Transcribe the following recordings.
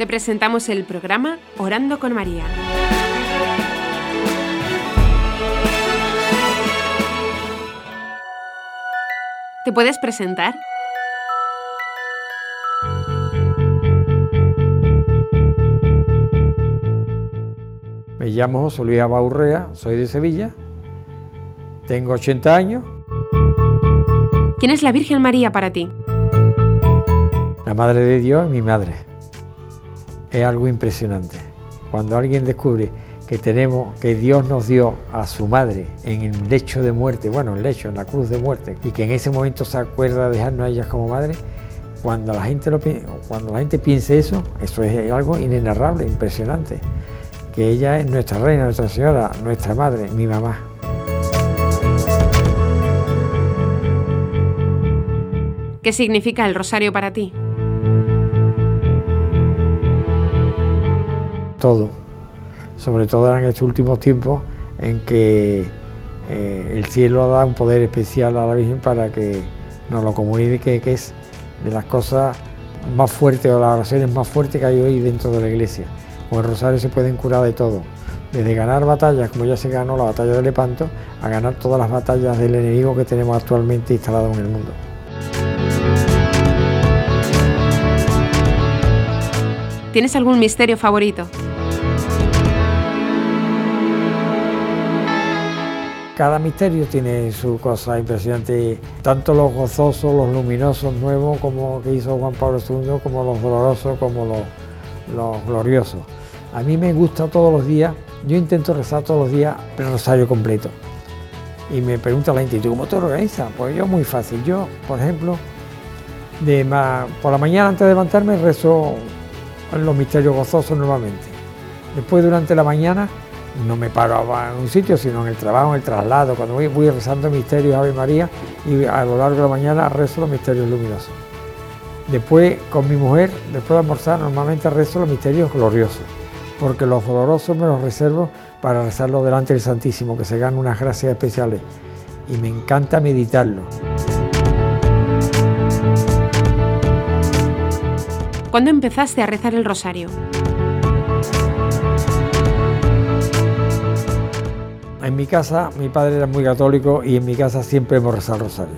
te presentamos el programa Orando con María. ¿Te puedes presentar? Me llamo José Luis Abaurrea, soy de Sevilla, tengo 80 años. ¿Quién es la Virgen María para ti? La Madre de Dios mi madre. Es algo impresionante. Cuando alguien descubre que tenemos, que Dios nos dio a su madre en el lecho de muerte, bueno, el lecho, en la cruz de muerte, y que en ese momento se acuerda de dejarnos a ella como madre, cuando la gente, lo, cuando la gente piense eso, eso es algo inenarrable, impresionante que ella es nuestra reina, nuestra señora, nuestra madre, mi mamá. ¿Qué significa el rosario para ti? Todo, sobre todo en estos últimos tiempos en que eh, el cielo ha dado un poder especial a la Virgen para que nos lo comunique, que es de las cosas más fuertes o las oraciones más fuertes que hay hoy dentro de la iglesia. Con el rosario se pueden curar de todo, desde ganar batallas, como ya se ganó la batalla de Lepanto, a ganar todas las batallas del enemigo que tenemos actualmente instalado en el mundo. ¿Tienes algún misterio favorito? Cada misterio tiene su cosa impresionante, tanto los gozosos, los luminosos nuevos, como que hizo Juan Pablo II, como los dolorosos, como los, los gloriosos. A mí me gusta todos los días, yo intento rezar todos los días el rosario completo. Y me pregunta la gente, ¿tú cómo te organizas? Pues yo muy fácil. Yo, por ejemplo, por la mañana antes de levantarme rezo los misterios gozosos normalmente. Después durante la mañana no me paro en un sitio, sino en el trabajo, en el traslado. Cuando voy, voy rezando misterios Ave María y a lo largo de la mañana rezo los misterios luminosos. Después con mi mujer, después de almorzar, normalmente rezo los misterios gloriosos porque los dolorosos me los reservo para rezarlo delante del Santísimo, que se ganan unas gracias especiales. Y me encanta meditarlo. ¿Cuándo empezaste a rezar el rosario? Mi casa, mi padre era muy católico y en mi casa siempre hemos rezado el rosario.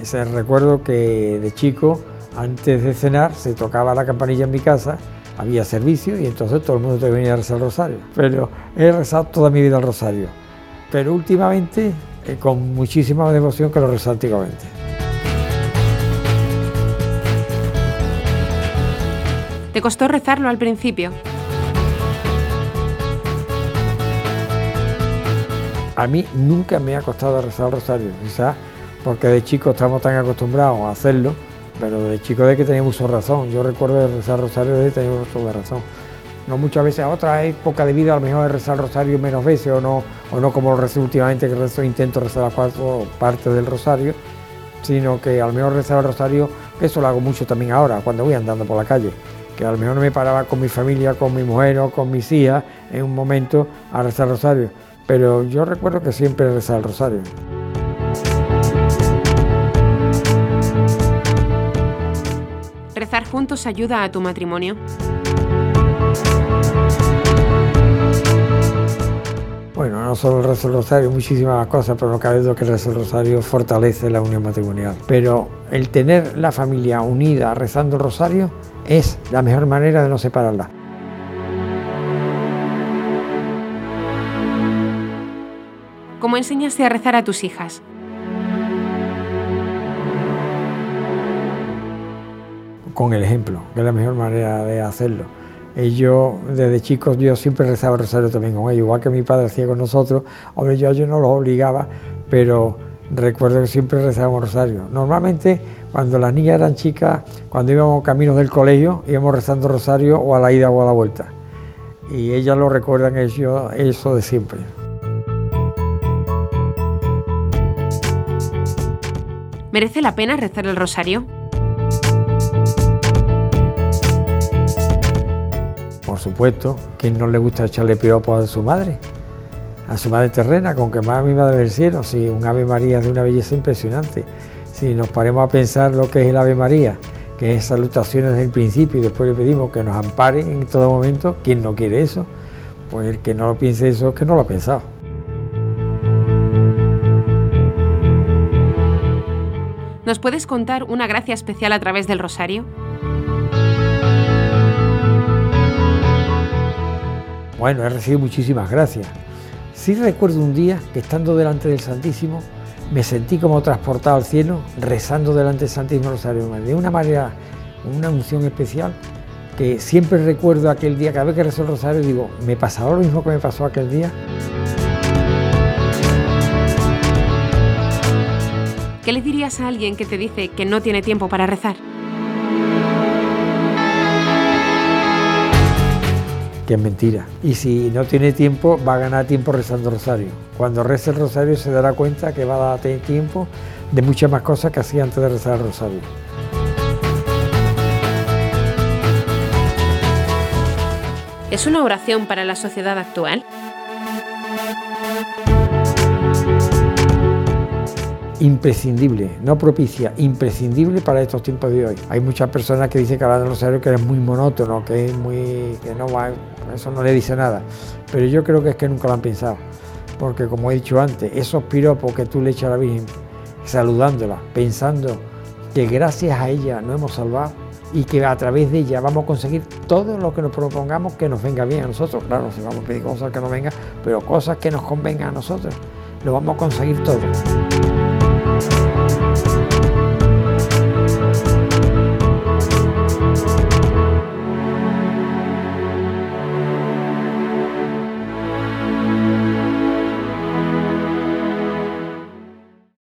Ese recuerdo que de chico, antes de cenar, se tocaba la campanilla en mi casa había servicio y entonces todo el mundo te venía a rezar el rosario. Pero he rezado toda mi vida el rosario. Pero últimamente eh, con muchísima devoción que lo rezé antiguamente. ¿Te costó rezarlo al principio? A mí nunca me ha costado rezar el rosario, quizás porque de chico estamos tan acostumbrados a hacerlo pero de chico de que tenía mucha razón. Yo recuerdo de rezar rosario de tener mucha razón. No muchas veces, a otra época de vida a lo mejor de rezar rosario menos veces o no, o no como lo rezo últimamente que rezo, intento rezar las cuatro partes del rosario, sino que a lo mejor rezar el rosario, que eso lo hago mucho también ahora, cuando voy andando por la calle, que a lo mejor me paraba con mi familia, con mi mujer o con mis hijas en un momento a rezar rosario, pero yo recuerdo que siempre rezar el rosario. ¿Rezar juntos ayuda a tu matrimonio? Bueno, no solo el rezo del rosario, muchísimas cosas, pero no cabe duda que el rezo del rosario fortalece la unión matrimonial. Pero el tener la familia unida rezando el rosario es la mejor manera de no separarla. ¿Cómo enseñaste a rezar a tus hijas? con el ejemplo, que es la mejor manera de hacerlo. Ellos, desde chicos, yo siempre rezaba rosario también con ellos, igual que mi padre hacía con nosotros. Hombre, yo, yo no los obligaba, pero recuerdo que siempre rezábamos rosario. Normalmente, cuando las niñas eran chicas, cuando íbamos caminos del colegio, íbamos rezando rosario o a la ida o a la vuelta. Y ellas lo recuerdan eso, eso de siempre. ¿Merece la pena rezar el rosario? por supuesto, ¿quién no le gusta echarle piropos a su madre? A su madre terrena, con que más a mi madre del cielo, si un Ave María es de una belleza impresionante. Si nos paremos a pensar lo que es el Ave María, que es salutaciones desde el principio y después le pedimos que nos amparen en todo momento. ¿Quién no quiere eso? Pues el que no lo piense eso es que no lo ha pensado. ¿Nos puedes contar una gracia especial a través del rosario? Bueno, he recibido muchísimas gracias. Sí recuerdo un día que estando delante del Santísimo me sentí como transportado al cielo rezando delante del Santísimo Rosario. De una manera, una unción especial que siempre recuerdo aquel día, cada vez que rezo el Rosario digo, ¿me pasaba lo mismo que me pasó aquel día? ¿Qué le dirías a alguien que te dice que no tiene tiempo para rezar? que es mentira. Y si no tiene tiempo, va a ganar tiempo rezando rosario. Cuando reza el rosario se dará cuenta que va a dar tiempo de muchas más cosas que hacía antes de rezar el rosario. ¿Es una oración para la sociedad actual? Imprescindible, no propicia, imprescindible para estos tiempos de hoy. Hay muchas personas que dicen que hablar del rosario que es muy monótono, que es muy que no va, eso no le dice nada, pero yo creo que es que nunca lo han pensado, porque como he dicho antes, esos piropos que tú le echas a la Virgen saludándola, pensando que gracias a ella nos hemos salvado y que a través de ella vamos a conseguir todo lo que nos propongamos que nos venga bien a nosotros. Claro, si vamos a pedir cosas que nos vengan, pero cosas que nos convengan a nosotros, lo vamos a conseguir todo.